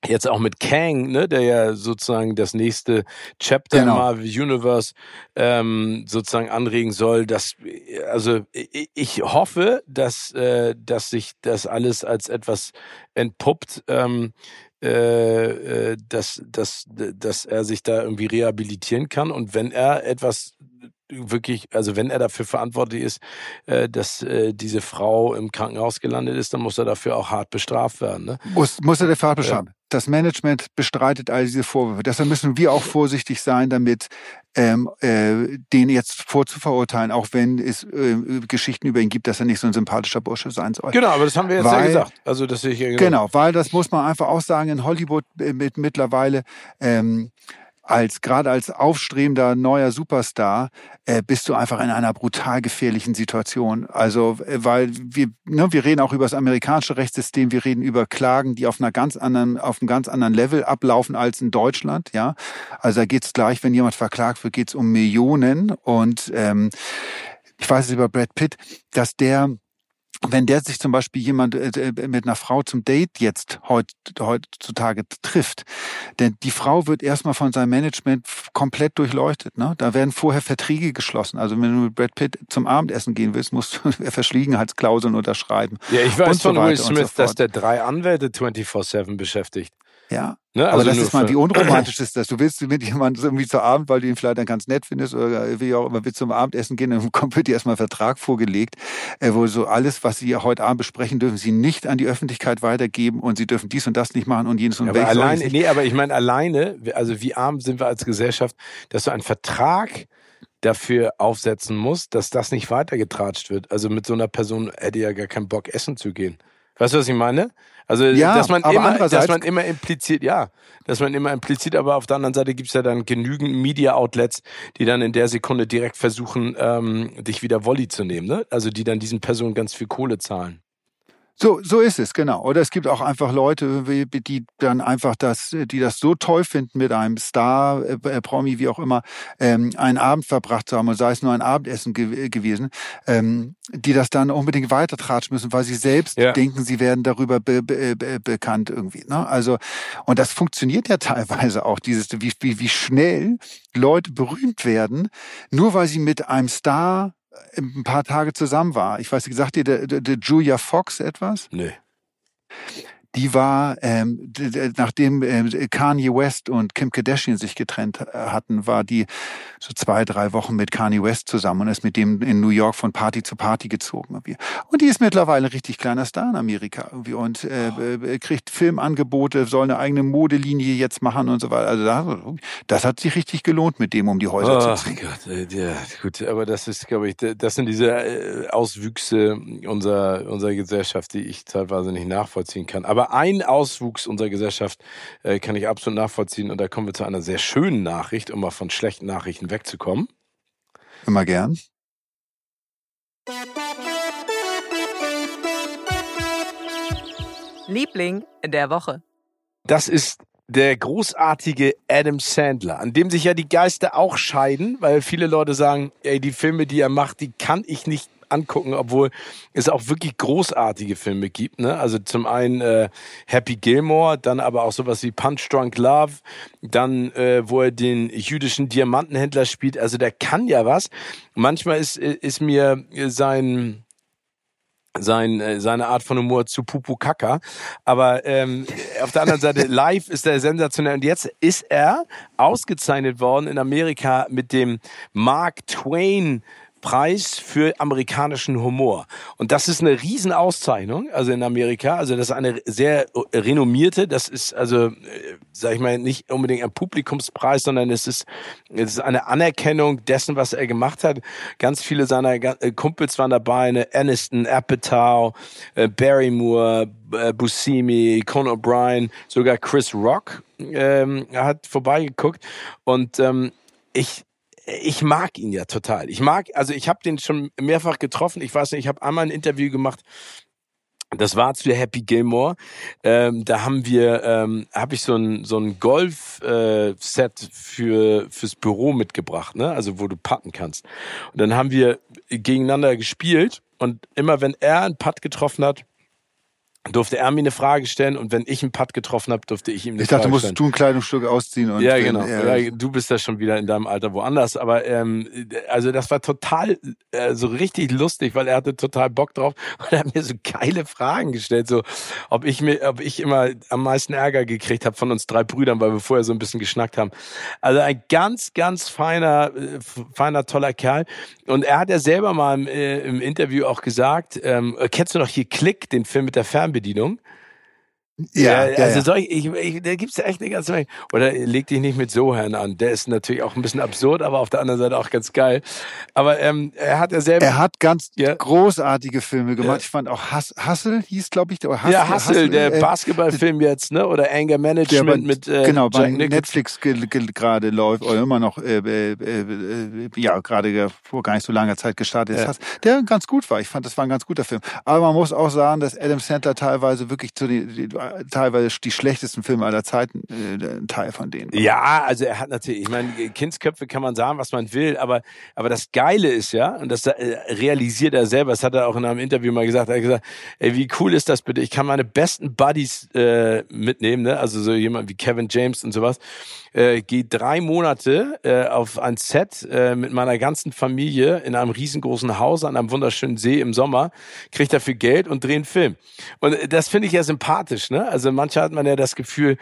B: jetzt auch mit Kang, ne, der ja sozusagen das nächste Chapter genau. Marvel Universe ähm, sozusagen anregen soll, dass also ich hoffe, dass äh, dass sich das alles als etwas entpuppt, ähm, äh, äh dass dass dass er sich da irgendwie rehabilitieren kann und wenn er etwas wirklich, also wenn er dafür verantwortlich ist, äh, dass äh, diese Frau im Krankenhaus gelandet ist, dann muss er dafür auch hart bestraft werden. Ne?
A: Muss, muss er dafür hart bestraft ja. Das Management bestreitet all diese Vorwürfe. Deshalb müssen wir auch vorsichtig sein, damit ähm, äh, den jetzt vorzuverurteilen, auch wenn es äh, Geschichten über ihn gibt, dass er nicht so ein sympathischer Bursche sein soll.
B: Genau, aber das haben wir jetzt weil, ja gesagt. Also das ich ja
A: genau. genau, weil das muss man einfach auch sagen in Hollywood äh, mit mittlerweile. Ähm, als gerade als aufstrebender neuer Superstar äh, bist du einfach in einer brutal gefährlichen Situation. Also äh, weil wir ne, wir reden auch über das amerikanische Rechtssystem, wir reden über Klagen, die auf einer ganz anderen auf einem ganz anderen Level ablaufen als in Deutschland. Ja, also da geht's gleich, wenn jemand verklagt wird, geht's um Millionen und ähm, ich weiß es über Brad Pitt, dass der wenn der sich zum Beispiel jemand äh, äh, mit einer Frau zum Date jetzt heut, heutzutage trifft, denn die Frau wird erstmal von seinem Management komplett durchleuchtet. Ne? Da werden vorher Verträge geschlossen. Also wenn du mit Brad Pitt zum Abendessen gehen willst, musst du Verschwiegenheitsklauseln unterschreiben.
B: Ja, ich weiß von Will Smith, so dass der drei Anwälte 24-7 beschäftigt.
A: Ja. Ne? Also aber das ist mal, wie unromantisch ist das? Du willst mit jemandem irgendwie zu Abend, weil du ihn vielleicht dann ganz nett findest oder wie auch immer, willst zum Abendessen gehen, dann kommt wird dir erstmal ein Vertrag vorgelegt, äh, wo so alles, was sie heute Abend besprechen, dürfen sie nicht an die Öffentlichkeit weitergeben und sie dürfen dies und das nicht machen und jenes und
B: welches. Alleine, nee, aber ich meine alleine, also wie arm sind wir als Gesellschaft, dass du einen Vertrag dafür aufsetzen musst, dass das nicht weitergetratscht wird. Also mit so einer Person hätte ja gar keinen Bock, essen zu gehen. Weißt du, was ich meine? Also, ja, dass man immer, dass man immer impliziert, ja, dass man immer impliziert, aber auf der anderen Seite gibt's ja dann genügend Media-Outlets, die dann in der Sekunde direkt versuchen, ähm, dich wieder Wolli zu nehmen, ne? Also die dann diesen Personen ganz viel Kohle zahlen.
A: So, so ist es, genau. Oder es gibt auch einfach Leute, die dann einfach das, die das so toll finden, mit einem Star, äh, Promi, wie auch immer, ähm, einen Abend verbracht zu haben, und sei es nur ein Abendessen ge gewesen, ähm, die das dann unbedingt weitertratschen müssen, weil sie selbst ja. denken, sie werden darüber be be be bekannt irgendwie. Ne? Also, und das funktioniert ja teilweise auch, dieses, wie, wie, wie schnell Leute berühmt werden, nur weil sie mit einem Star ein paar Tage zusammen war. Ich weiß, sagt dir der, der, der Julia Fox etwas?
B: Nee
A: die war, ähm, nachdem ähm, Kanye West und Kim Kardashian sich getrennt äh, hatten, war die so zwei, drei Wochen mit Kanye West zusammen und ist mit dem in New York von Party zu Party gezogen. Und die ist mittlerweile ein richtig kleiner Star in Amerika irgendwie und äh, äh, kriegt Filmangebote, soll eine eigene Modelinie jetzt machen und so weiter. Also das, das hat sich richtig gelohnt, mit dem um die Häuser oh, zu ziehen. Gott,
B: äh, ja, gut, aber das ist, glaube ich, das sind diese äh, Auswüchse unserer, unserer Gesellschaft, die ich teilweise nicht nachvollziehen kann. Aber aber ein Auswuchs unserer Gesellschaft äh, kann ich absolut nachvollziehen. Und da kommen wir zu einer sehr schönen Nachricht, um mal von schlechten Nachrichten wegzukommen.
A: Immer gern.
C: Liebling der Woche.
B: Das ist der großartige Adam Sandler, an dem sich ja die Geister auch scheiden, weil viele Leute sagen, ey, die Filme, die er macht, die kann ich nicht angucken, obwohl es auch wirklich großartige Filme gibt. Ne? Also zum einen äh, Happy Gilmore, dann aber auch sowas wie Punch Drunk Love, dann äh, wo er den jüdischen Diamantenhändler spielt. Also der kann ja was. Manchmal ist, ist mir sein sein, äh, seine Art von Humor zu Pupu Kaka. Aber ähm, auf der anderen Seite, live ist er sensationell. Und jetzt ist er ausgezeichnet worden in Amerika mit dem Mark Twain Preis für amerikanischen Humor. Und das ist eine Riesenauszeichnung, also in Amerika. Also das ist eine sehr renommierte, das ist also, äh, sag ich mal, nicht unbedingt ein Publikumspreis, sondern es ist, es ist eine Anerkennung dessen, was er gemacht hat. Ganz viele seiner äh, Kumpels waren dabei, eine Aniston, Apatow, äh, Barrymore, Buscemi, Conan O'Brien, sogar Chris Rock ähm, hat vorbeigeguckt. Und ähm, ich ich mag ihn ja total. Ich mag, also ich habe den schon mehrfach getroffen. Ich weiß nicht, ich habe einmal ein Interview gemacht. Das war zu Happy Gilmore. Ähm, da haben wir, ähm, habe ich so ein so ein Golf-Set äh, für fürs Büro mitgebracht, ne? Also wo du putten kannst. Und dann haben wir gegeneinander gespielt und immer wenn er einen Putt getroffen hat, durfte er mir eine Frage stellen und wenn ich einen Putt getroffen habe, durfte ich ihm eine
A: ich dachte,
B: Frage
A: musst
B: stellen.
A: du ein Kleidungsstück ausziehen und
B: ja, genau. Ja, du bist ja schon wieder in deinem Alter woanders. Aber ähm, also das war total äh, so richtig lustig, weil er hatte total Bock drauf und er hat mir so geile Fragen gestellt, so ob ich mir, ob ich immer am meisten Ärger gekriegt habe von uns drei Brüdern, weil wir vorher so ein bisschen geschnackt haben. Also ein ganz, ganz feiner, äh, feiner, toller Kerl. Und er hat ja selber mal im, äh, im Interview auch gesagt, ähm, kennst du noch hier Klick, den Film mit der Fernbedienung?
A: Fernbedienung ja, ja,
B: also
A: ja.
B: Soll ich, ich, da gibt's ja echt eine ganze Menge. Oder leg dich nicht mit Sohan an. Der ist natürlich auch ein bisschen absurd, aber auf der anderen Seite auch ganz geil. Aber ähm, er hat ja selber.
A: Er hat ganz
B: Ja.
A: großartige Filme gemacht.
B: Ja.
A: Ich fand auch Hass, Hassel hieß, glaube ich, oder Hassel,
B: ja, Hassel, der
A: äh,
B: Basketballfilm jetzt, ne? Oder Anger
A: der
B: Management
A: bei,
B: mit äh,
A: genau bei. Netflix ge- ge- gerade läuft oder immer noch äh, äh, äh, ja gerade ge- vor gar nicht so langer Zeit gestartet ist, der ganz gut war. Ich fand, das war ein ganz guter Film. Aber man muss auch sagen, dass Adam Sandler teilweise wirklich zu den teilweise die schlechtesten Filme aller Zeiten äh, ein Teil von denen.
B: Ja, also er hat natürlich, ich meine, Kindsköpfe kann man sagen, was man will, aber, aber das Geile ist ja, und das äh, realisiert er selber, das hat er auch in einem Interview mal gesagt, er hat gesagt, ey, wie cool ist das bitte? Ich kann meine besten Buddies äh, mitnehmen, ne? also so jemand wie Kevin James und sowas, äh, gehe drei Monate äh, auf ein Set äh, mit meiner ganzen Familie in einem riesengroßen Haus an einem wunderschönen See im Sommer, kriegt dafür Geld und drehe einen Film. Und das finde ich ja sympathisch, ne? Also manchmal hat man ja das Gefühl,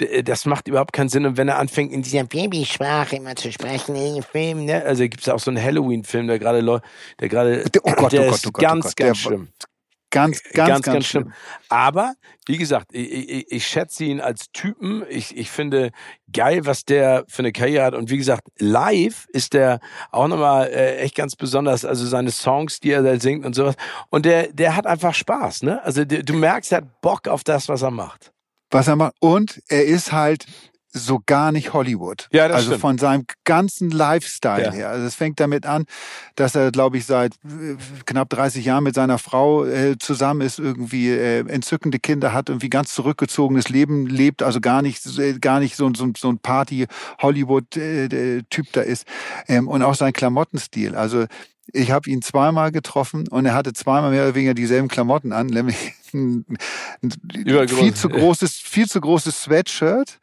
B: d- das macht überhaupt keinen Sinn. Und wenn er anfängt, in dieser Babysprache immer zu sprechen in den Film, ne? Also gibt es ja auch so einen Halloween-Film, der gerade läuft, der gerade,
A: Oh Gott,
B: der
A: oh Gott,
B: ist
A: oh Gott, oh
B: ganz,
A: Gott,
B: ganz
A: der-
B: schlimm.
A: Ganz, ganz, ganz, schlimm.
B: Aber wie gesagt, ich, ich, ich schätze ihn als Typen. Ich, ich finde geil, was der für eine Karriere hat. Und wie gesagt, live ist der auch nochmal äh, echt ganz besonders. Also seine Songs, die er da singt und sowas. Und der, der hat einfach Spaß, ne? Also du merkst, er hat Bock auf das, was er macht.
A: was er macht. Und er ist halt so gar nicht Hollywood.
B: Ja, das
A: also
B: stimmt.
A: von seinem ganzen Lifestyle
B: Ja.
A: her. Also es fängt damit an, dass er, glaube ich, seit äh, knapp 30 Jahren mit seiner Frau äh, zusammen ist, irgendwie äh, entzückende Kinder hat, irgendwie ganz zurückgezogenes Leben lebt, also gar nicht, äh, gar nicht so, so, so ein Party-Hollywood-Typ da ist. Ähm, und auch sein Klamottenstil. Also ich habe ihn zweimal getroffen und er hatte zweimal mehr oder weniger dieselben Klamotten an, nämlich ein, ein viel zu großes, viel zu großes Sweatshirt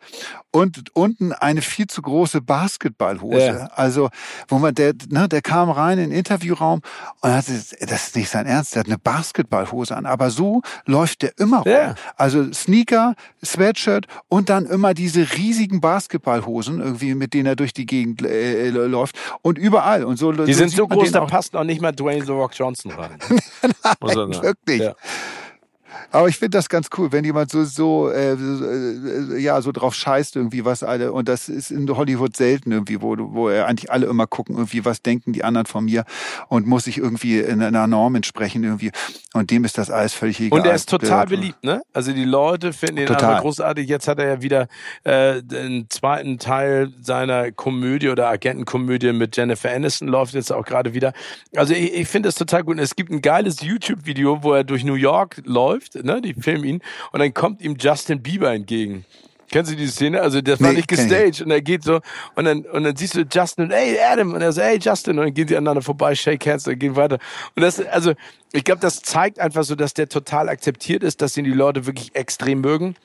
A: und unten eine viel zu große Basketballhose.
B: Ja.
A: Also, wo man, der, ne, der kam rein in den Interviewraum und hat, das ist nicht sein Ernst, der hat eine Basketballhose an. Aber so läuft der immer rum.
B: Ja.
A: Also Sneaker, Sweatshirt und dann immer diese riesigen Basketballhosen irgendwie, mit denen er durch die Gegend äh, läuft und überall. Und so,
B: Die sind so
A: sieht man
B: groß, da passt auch nicht mal Dwayne The Rock Johnson rein. Sagen.
A: wirklich.
B: Ja.
A: Aber ich finde das ganz cool, wenn jemand so so äh, so, äh, ja so drauf scheißt irgendwie was alle und das ist in Hollywood selten irgendwie, wo wo er eigentlich alle immer gucken irgendwie was denken die anderen von mir und muss sich irgendwie in einer Norm entsprechen irgendwie und dem ist das alles völlig egal.
B: Und er ist total beliebt, ne? Also die Leute finden ihn
A: Total.
B: einfach großartig. Jetzt hat er ja wieder äh, den zweiten Teil seiner Komödie oder Agentenkomödie mit Jennifer Aniston läuft jetzt auch gerade wieder. Also ich, ich finde es total gut. Und Es gibt ein geiles YouTube-Video, wo er durch New York läuft, ne? Die filmen ihn und dann kommt ihm Justin Bieber entgegen. Kennst du diese Szene? Also das war
A: Nee,
B: nicht
A: kenn ich
B: gestaged und er geht so und dann und dann siehst du Justin und hey Adam und er so hey Justin und dann gehen sie aneinander vorbei, shake hands und gehen weiter. Und das also ich glaube, das zeigt einfach so, dass der total akzeptiert ist, dass ihn die Leute wirklich extrem mögen.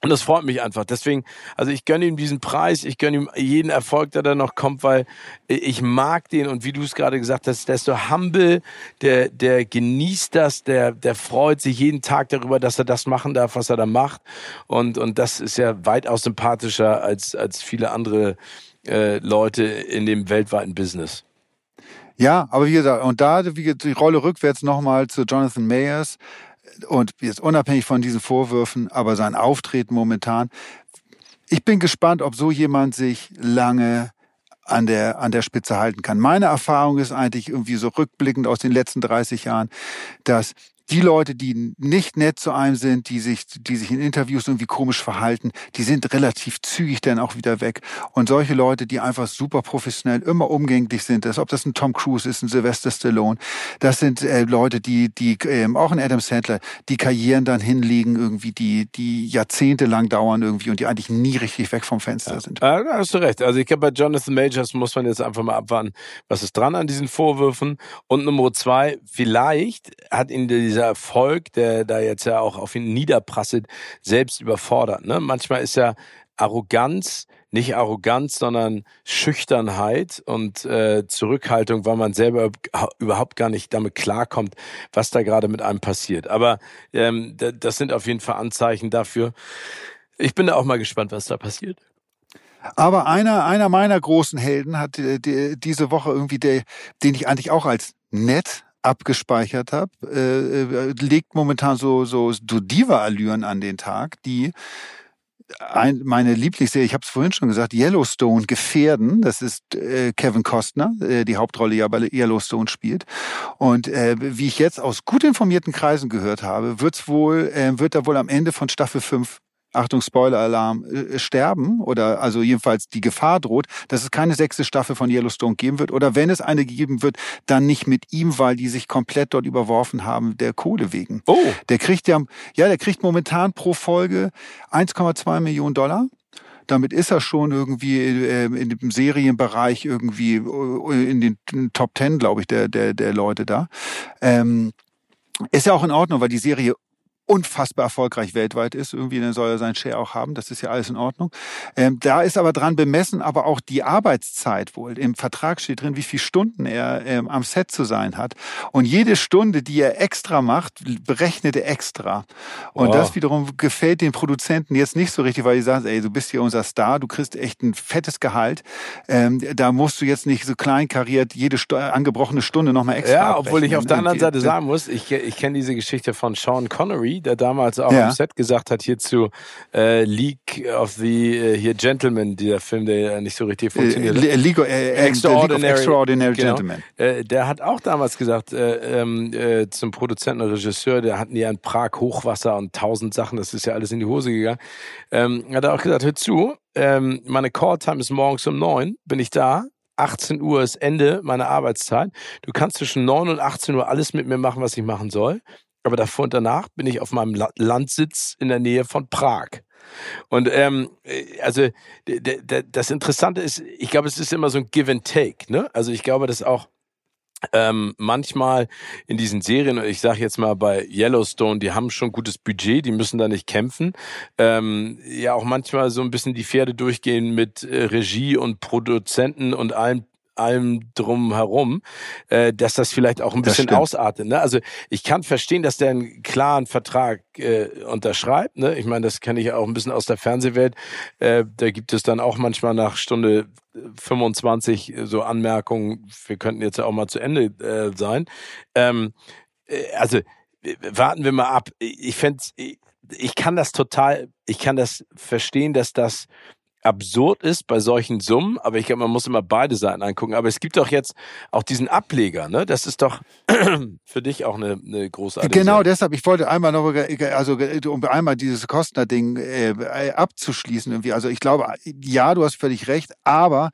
B: Und das freut mich einfach. Deswegen, also ich gönne ihm diesen Preis, ich gönne ihm jeden Erfolg, der da noch kommt, weil ich mag den und wie du es gerade gesagt hast, der ist so humble, der, der genießt das, der, der freut sich jeden Tag darüber, dass er das machen darf, was er da macht. Und, und das ist ja weitaus sympathischer als, als viele andere äh, Leute in dem weltweiten Business.
A: Ja, aber wie gesagt, und da wie die Rolle rückwärts nochmal zu Jonathan Mayers und jetzt unabhängig von diesen Vorwürfen, aber sein Auftreten momentan. Ich bin gespannt, ob so jemand sich lange an der, an der Spitze halten kann. Meine Erfahrung ist eigentlich irgendwie so rückblickend aus den letzten 30 Jahren, dass die Leute, die nicht nett zu einem sind, die sich, die sich in Interviews irgendwie komisch verhalten, die sind relativ zügig dann auch wieder weg. Und solche Leute, die einfach super professionell, immer umgänglich sind, das, ob das ein Tom Cruise ist, ein Sylvester Stallone, das sind äh, Leute, die, die ähm, auch ein Adam Sandler, die Karrieren dann hinlegen, irgendwie, die, die jahrzehntelang dauern irgendwie und die eigentlich nie richtig weg vom Fenster
B: Ja.
A: sind.
B: Ja, da hast du recht. Also ich glaube, bei Jonathan Majors muss man jetzt einfach mal abwarten, was ist dran an diesen Vorwürfen. Und Nummer zwei, vielleicht hat ihn dieser dieser Erfolg, der da jetzt ja auch auf ihn niederprasselt, selbst überfordert. Ne? Manchmal ist ja Arroganz, nicht Arroganz, sondern Schüchternheit und äh, Zurückhaltung, weil man selber überhaupt gar nicht damit klarkommt, was da gerade mit einem passiert. Aber ähm, das sind auf jeden Fall Anzeichen dafür. Ich bin da auch mal gespannt, was da passiert.
A: Aber einer, einer meiner großen Helden hat äh, die, diese Woche irgendwie, der, den ich eigentlich auch als nett abgespeichert habe, äh, äh, legt momentan so so, Diva-Allüren an den Tag, die ein, meine Lieblingsserie, ich habe es vorhin schon gesagt, Yellowstone Gefährden. Das ist äh, Kevin Costner, äh, die Hauptrolle ja bei Yellowstone spielt. Und äh, wie ich jetzt aus gut informierten Kreisen gehört habe, wird's wohl, äh, wird er wohl am Ende von Staffel 5 Achtung, Spoiler-Alarm, äh, sterben oder also jedenfalls die Gefahr droht, dass es keine sechste Staffel von Yellowstone geben wird oder wenn es eine gegeben wird, dann nicht mit ihm, weil die sich komplett dort überworfen haben der Kohle wegen.
B: Oh.
A: Der kriegt ja, ja, der kriegt momentan pro Folge 1,2 Millionen Dollar. Damit ist er schon irgendwie äh, in dem Serienbereich irgendwie äh, in den Top Ten, glaube ich, der, der, der Leute da. Ähm, ist ja auch in Ordnung, weil die Serie unfassbar erfolgreich weltweit ist. Irgendwie dann soll er seinen Share auch haben. Das ist ja alles in Ordnung. Ähm, da ist aber dran bemessen, aber auch die Arbeitszeit wohl. Im Vertrag steht drin, wie viele Stunden er ähm, am Set zu sein hat. Und jede Stunde, die er extra macht, berechnet er extra. Und oh. das wiederum gefällt den Produzenten jetzt nicht so richtig, weil die sagen, ey, du bist hier unser Star, du kriegst echt ein fettes Gehalt. Ähm, da musst du jetzt nicht so kleinkariert jede St angebrochene Stunde nochmal extra
B: Ja, obwohl ich auf der anderen Seite sagen muss, ich, ich kenne diese Geschichte von Sean Connery, der damals auch ja. im Set gesagt hat, hierzu äh, League of the äh, hier Gentleman, dieser Film, der nicht so richtig funktioniert.
A: Äh, League, äh, Extraordinary, League of Extraordinary genau. Gentlemen.
B: Äh, der hat auch damals gesagt, äh, ähm, äh, zum Produzenten und Regisseur, der hatten ja in Prag Hochwasser und tausend Sachen, das ist ja alles in die Hose gegangen. Ähm, hat er auch gesagt, hör zu, ähm, meine Call-Time ist morgens um neun, bin ich da, 18 Uhr ist Ende meiner Arbeitszeit. Du kannst zwischen 9 und 18 Uhr alles mit mir machen, was ich machen soll aber davor und danach bin ich auf meinem Landsitz in der Nähe von Prag. Und ähm, äh, also das Interessante ist, ich glaube, es ist immer so ein Give and Take. Ne? Also ich glaube, dass auch ähm, manchmal in diesen Serien, ich sage jetzt mal bei Yellowstone, die haben schon gutes Budget, die müssen da nicht kämpfen. Ähm, ja, auch manchmal so ein bisschen die Pferde durchgehen mit äh, Regie und Produzenten und allen allem drum herum, äh, dass das vielleicht auch ein bisschen ausartet. Ne? Also ich kann verstehen, dass der einen klaren Vertrag äh, unterschreibt. Ne? Ich meine, das kenne ich auch ein bisschen aus der Fernsehwelt. Äh, da gibt es dann auch manchmal nach Stunde 25 so Anmerkungen, wir könnten jetzt ja auch mal zu Ende äh, sein. Ähm, äh, also warten wir mal ab. Ich fände ich kann das total, ich kann das verstehen, dass das absurd ist bei solchen Summen, aber ich glaube, man muss immer beide Seiten angucken. Aber es gibt doch jetzt auch diesen Ableger, ne? Das ist doch für dich auch eine, eine großartige
A: Genau, Sache. deshalb, ich wollte einmal noch, also um einmal dieses Kostner-Ding äh, abzuschließen irgendwie. Also ich glaube, ja, du hast völlig recht, aber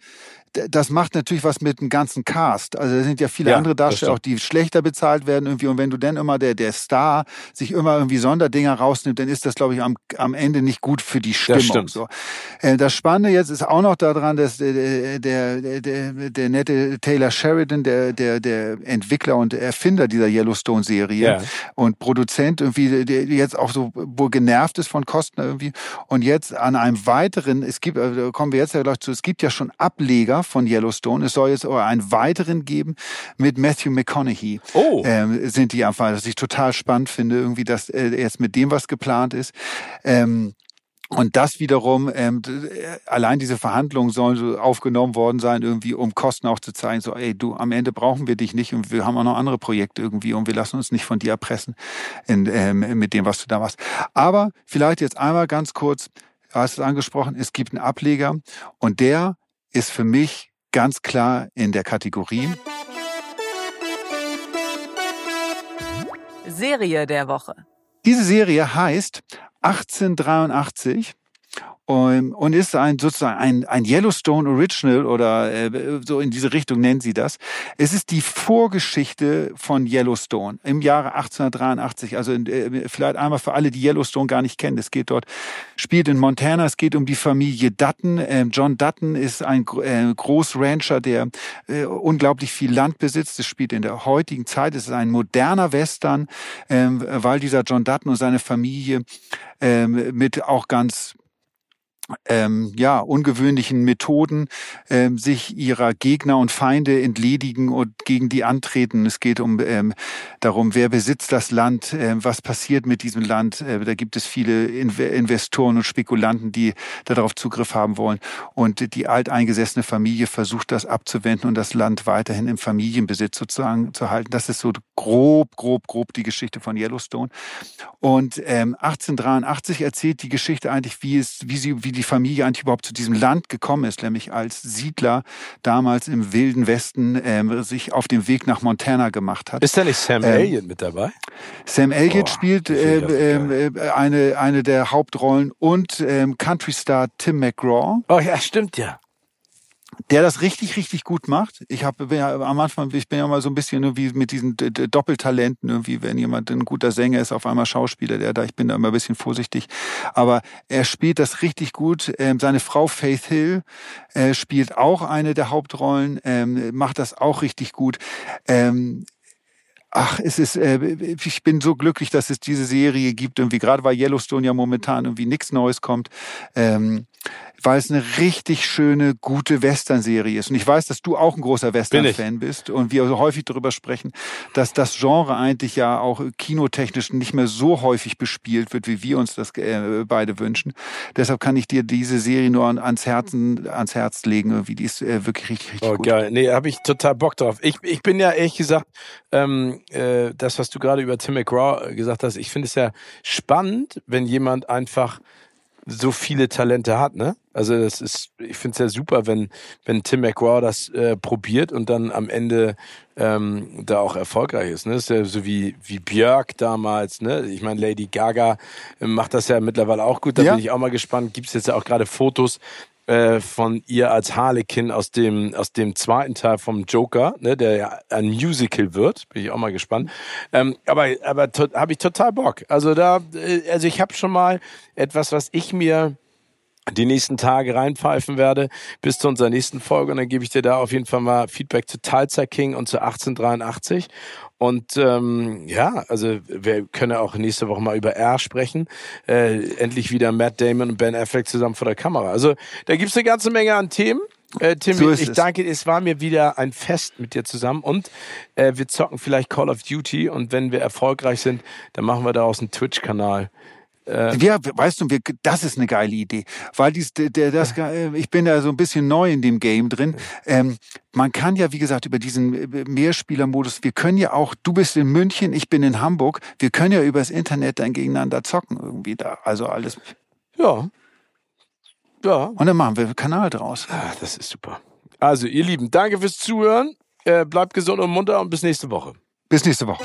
A: das macht natürlich was mit dem ganzen Cast. Also da sind ja viele ja, andere Darsteller auch, die schlechter bezahlt werden irgendwie. Und wenn du dann immer der, der Star sich immer irgendwie Sonderdinger rausnimmt, dann ist das, glaube ich, am, am Ende nicht gut für die Stimmung. Das, so. Äh, das Spannende jetzt ist auch noch daran, dass der, der, der, der, der nette Taylor Sheridan, der, der, der Entwickler und Erfinder dieser Yellowstone-Serie ja. und Produzent irgendwie, der jetzt auch so wohl genervt ist von Kosten irgendwie. Und jetzt an einem weiteren, es gibt, äh, da kommen wir jetzt ja gleich zu, es gibt ja schon Ableger von Yellowstone. Es soll jetzt aber einen weiteren geben mit Matthew McConaughey.
B: Oh.
A: Ähm, sind die einfach, was ich total spannend finde, irgendwie, dass äh, jetzt mit dem was geplant ist. Ähm, und das wiederum, ähm, allein diese Verhandlungen sollen so aufgenommen worden sein, irgendwie, um Kosten auch zu zeigen, so, ey, du, am Ende brauchen wir dich nicht und wir haben auch noch andere Projekte irgendwie und wir lassen uns nicht von dir erpressen in, ähm, mit dem, was du da machst. Aber vielleicht jetzt einmal ganz kurz, du hast es angesprochen, es gibt einen Ableger und der ist für mich ganz klar in der Kategorie
C: Serie der Woche.
A: Diese Serie heißt 1883 und, und ist ein sozusagen ein, ein Yellowstone Original oder äh, so in diese Richtung nennen sie das. Es ist die Vorgeschichte von Yellowstone im Jahre 1883. Also äh, vielleicht einmal für alle, die Yellowstone gar nicht kennen. Es geht dort, spielt in Montana. Es geht um die Familie Dutton. Ähm, John Dutton ist ein äh, Großrancher, der äh, unglaublich viel Land besitzt. Es spielt in der heutigen Zeit. Es ist ein moderner Western, ähm, weil dieser John Dutton und seine Familie ähm, mit auch ganz ähm, ja, ungewöhnlichen Methoden ähm, sich ihrer Gegner und Feinde entledigen und gegen die antreten. Es geht um ähm, darum, wer besitzt das Land, äh, was passiert mit diesem Land. Äh, da gibt es viele Investoren und Spekulanten, die darauf Zugriff haben wollen. Und die alteingesessene Familie versucht das abzuwenden und das Land weiterhin im Familienbesitz sozusagen zu halten. Das ist so grob, grob, grob die Geschichte von Yellowstone. Und ähm, 1883 erzählt die Geschichte eigentlich, wie es, wie sie, wie die Familie eigentlich überhaupt zu diesem Land gekommen ist, nämlich als Siedler damals im wilden Westen ähm, sich auf dem Weg nach Montana gemacht hat.
B: Ist da nicht Sam ähm, Elliott mit dabei?
A: Sam Elliott spielt äh, äh, eine, eine der Hauptrollen und ähm, Country-Star Tim McGraw.
B: Oh ja, stimmt ja
A: der das richtig, richtig gut macht. Ich habe ja am Anfang, ich bin ja mal so ein bisschen irgendwie mit diesen Doppeltalenten, irgendwie, wenn jemand ein guter Sänger ist, auf einmal Schauspieler, der da, ich bin da immer ein bisschen vorsichtig. Aber er spielt das richtig gut. Ähm, seine Frau Faith Hill äh, spielt auch eine der Hauptrollen, ähm, macht das auch richtig gut. Ähm, ach, es ist, äh, ich bin so glücklich, dass es diese Serie gibt, irgendwie, gerade weil Yellowstone ja momentan irgendwie nichts Neues kommt. Ähm, weil es eine richtig schöne, gute Western-Serie ist. Und ich weiß, dass du auch ein großer Western-Fan bist und wir so häufig darüber sprechen, dass das Genre eigentlich ja auch kinotechnisch nicht mehr so häufig bespielt wird, wie wir uns das äh, beide wünschen. Deshalb kann ich dir diese Serie nur ans Herzen, ans Herz legen. Irgendwie, die ist äh, wirklich richtig, richtig oh, gut.
B: Geil. Nee, habe ich total Bock drauf. Ich, ich bin ja ehrlich gesagt, ähm, äh, das, was du gerade über Tim McGraw gesagt hast, ich finde es ja spannend, wenn jemand einfach so viele Talente hat, ne? Also das ist, ich finde es ja super, wenn wenn Tim McGraw das äh, probiert und dann am Ende ähm, da auch erfolgreich ist. Ne? Das ist ja so wie wie Björk damals. Ne? Ich meine, Lady Gaga macht das ja mittlerweile auch gut. Da ja. bin ich auch mal gespannt. Gibt es jetzt ja auch gerade Fotos äh, von ihr als Harlequin aus dem aus dem zweiten Teil vom Joker, ne, der ja ein Musical wird, bin ich auch mal gespannt. Ähm, aber aber habe ich total Bock. Also da, äh, also ich habe schon mal etwas, was ich mir die nächsten Tage reinpfeifen werde bis zu unserer nächsten Folge und dann gebe ich dir da auf jeden Fall mal Feedback zu Teilzeit King und zu 1883 und ähm, ja, also wir können ja auch nächste Woche mal über R sprechen. Äh, endlich wieder Matt Damon und Ben Affleck zusammen vor der Kamera. Also da gibt's eine ganze Menge an Themen. Äh, Tim, so ich danke, es war mir wieder ein Fest mit dir zusammen und äh, wir zocken vielleicht Call of Duty und wenn wir erfolgreich sind, dann machen wir daraus einen Twitch-Kanal.
A: Äh, ja, weißt du, wir, das ist eine geile Idee, weil dies, der, das, äh, ich bin da so ein bisschen neu in dem Game drin. Ähm, man kann ja, wie gesagt, über diesen äh, Mehrspielermodus, wir können ja auch, du bist in München, ich bin in Hamburg, wir können ja übers Internet dann gegeneinander zocken irgendwie da. Also alles.
B: Ja.
A: Ja. Und dann machen wir einen Kanal draus.
B: Ach, das ist super. Also, ihr Lieben, danke fürs Zuhören. Äh, bleibt gesund und munter und bis nächste Woche.
A: Bis nächste Woche.